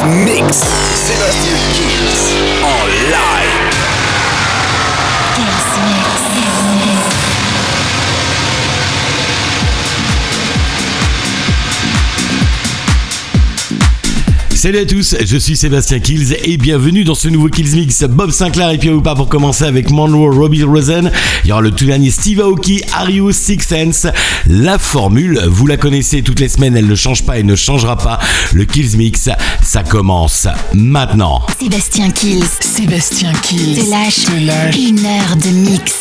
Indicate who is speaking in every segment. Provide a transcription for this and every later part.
Speaker 1: Mix.
Speaker 2: Salut à tous, je suis Sébastien Kills et bienvenue dans ce nouveau Kills Mix. Bob Sinclair et Pierre pas pour commencer avec Monroe Robbie Rosen. Il y aura le tout dernier Steve Aoki, Arius Six Sense. La formule, vous la connaissez toutes les semaines, elle ne change pas et ne changera pas. Le Kills Mix, ça commence maintenant.
Speaker 3: Sébastien Kills.
Speaker 4: Sébastien Kills.
Speaker 3: Te lâche, Te lâche. une heure de mix.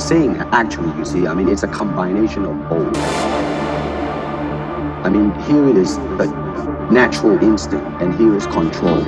Speaker 5: Saying, actually, you see, I mean, it's a combination of both. I mean, here it is a natural instinct, and here is control.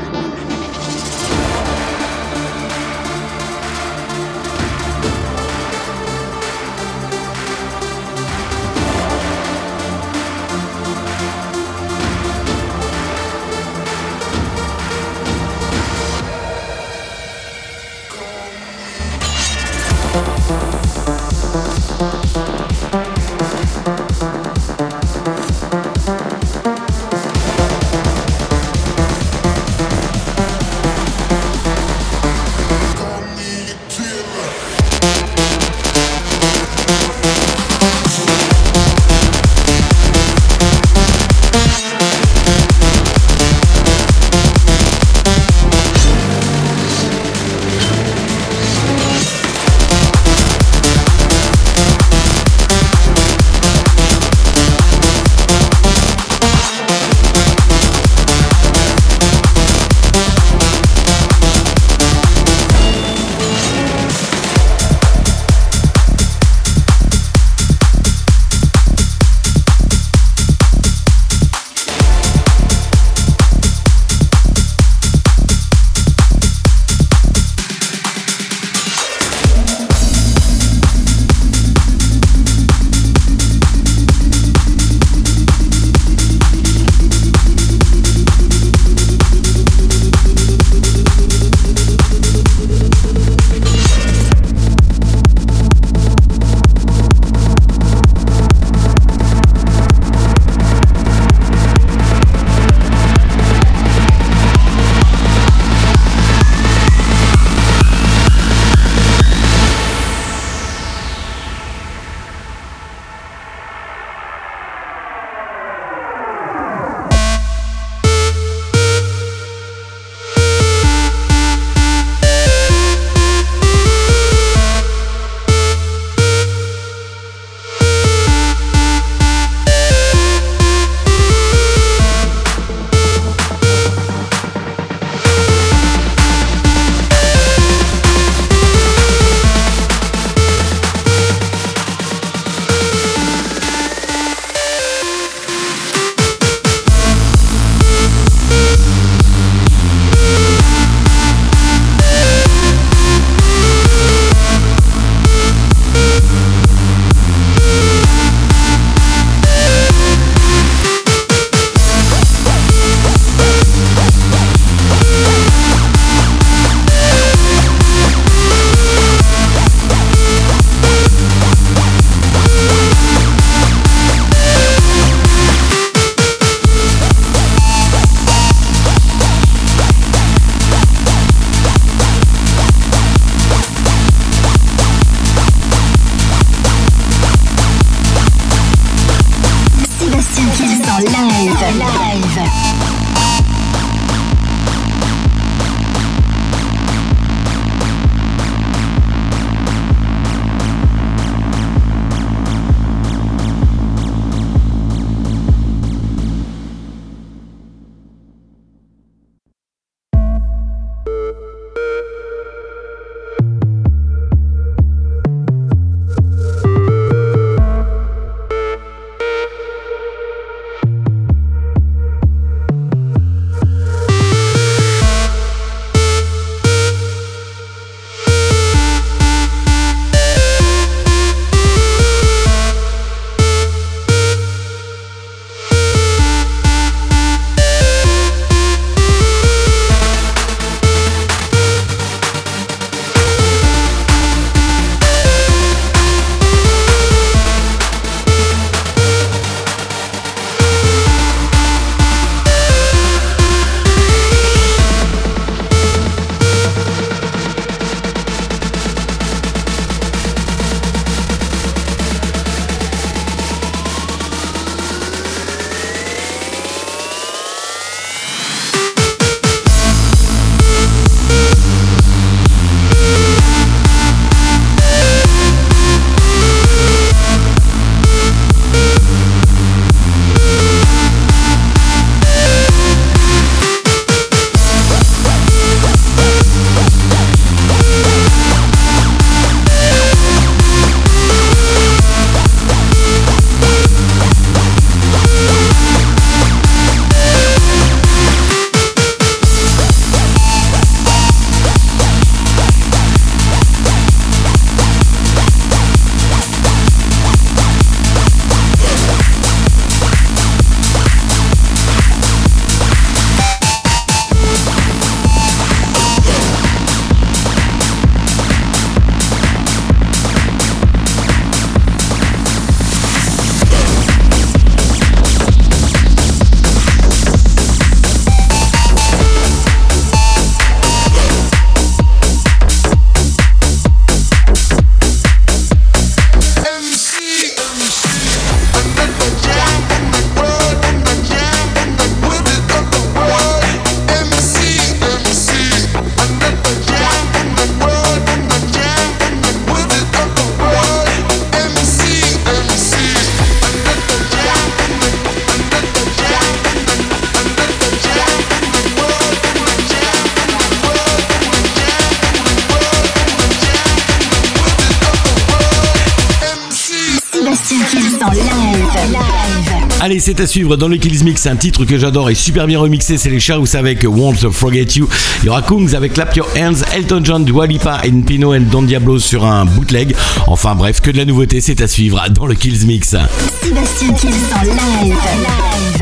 Speaker 2: Allez, c'est à suivre dans le Kills Mix, un titre que j'adore et super bien remixé, c'est les Charous avec Won't Forget You. Il y aura Kungs avec Clap Your Hands, Elton John, Dua Lipa et Pino and Don Diablo sur un bootleg. Enfin bref, que de la nouveauté, c'est à suivre dans le Kills Mix.
Speaker 6: Sébastien Kills live.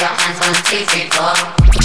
Speaker 4: your hands one, two,
Speaker 1: three, four.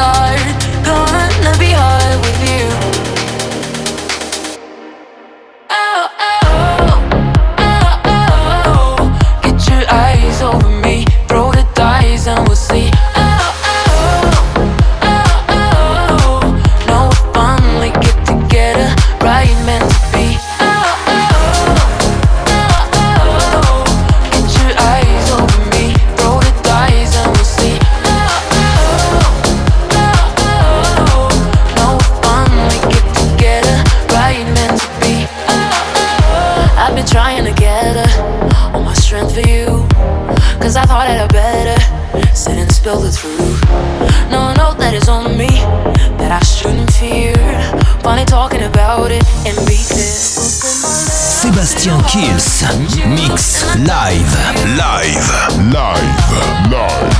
Speaker 1: estoy live. Live. Live. Live.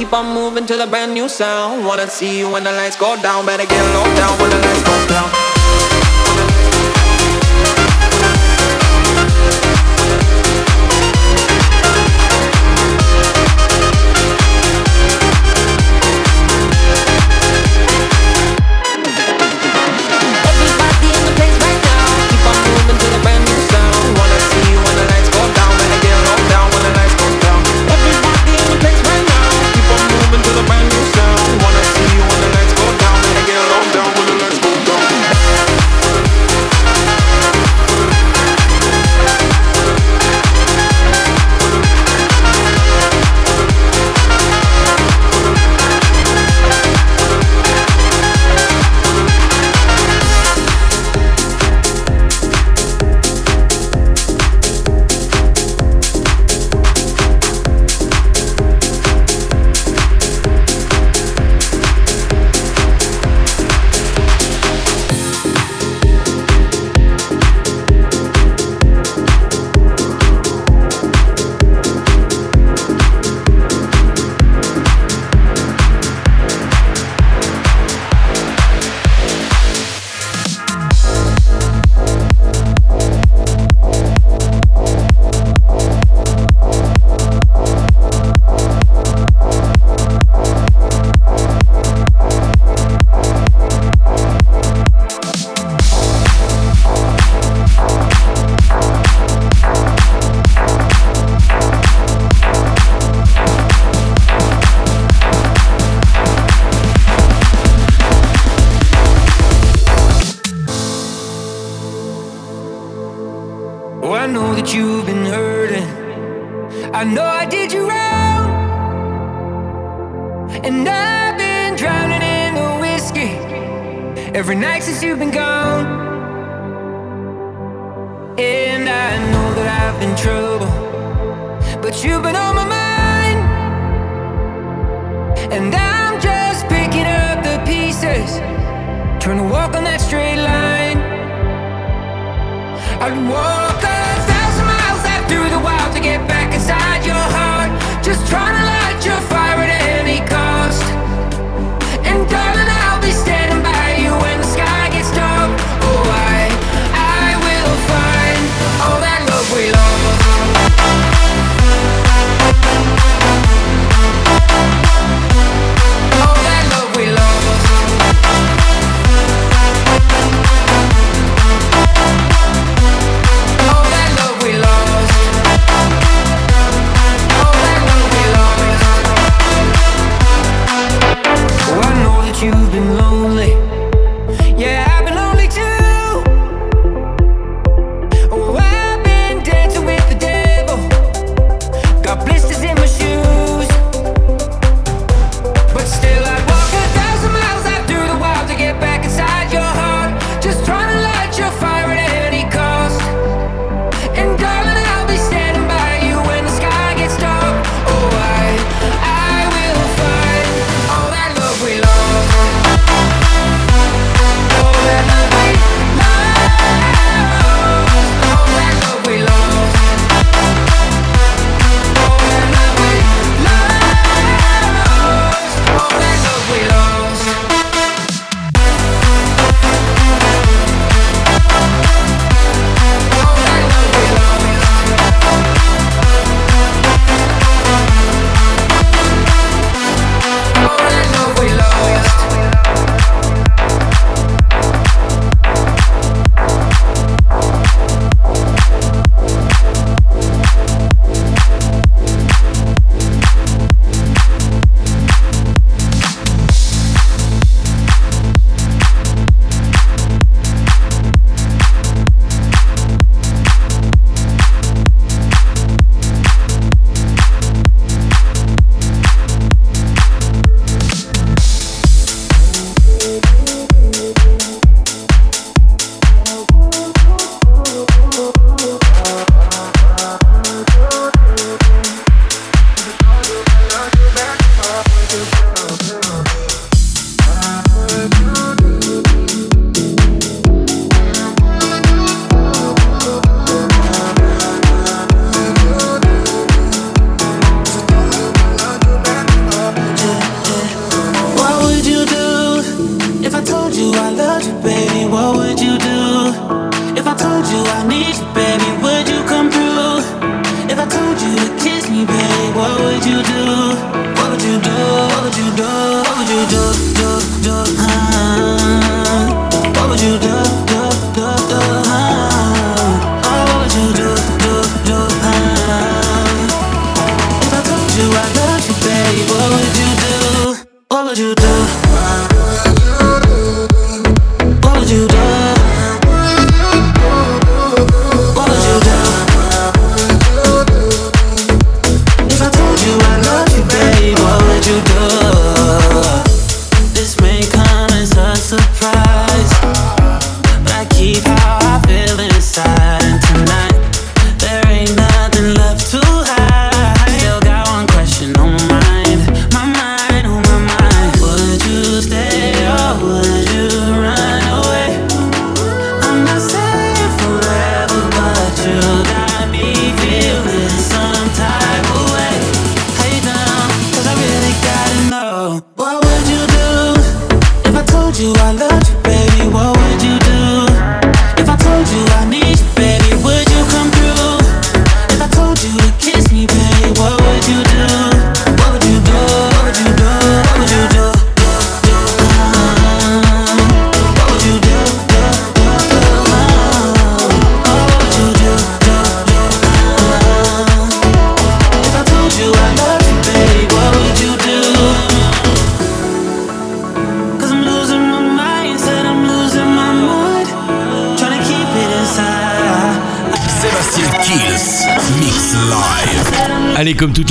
Speaker 7: Keep on moving to the brand new sound. Wanna see you when the lights go down. Better get low down when the lights go down.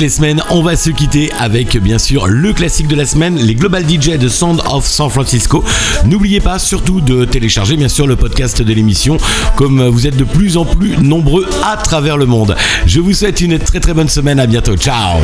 Speaker 2: les semaines, on va se quitter avec bien sûr le classique de la semaine, les Global DJ de Sound of San Francisco. N'oubliez pas surtout de télécharger bien sûr le podcast de l'émission, comme vous êtes de plus en plus nombreux à travers le monde. Je vous souhaite une très très bonne semaine, à bientôt, ciao.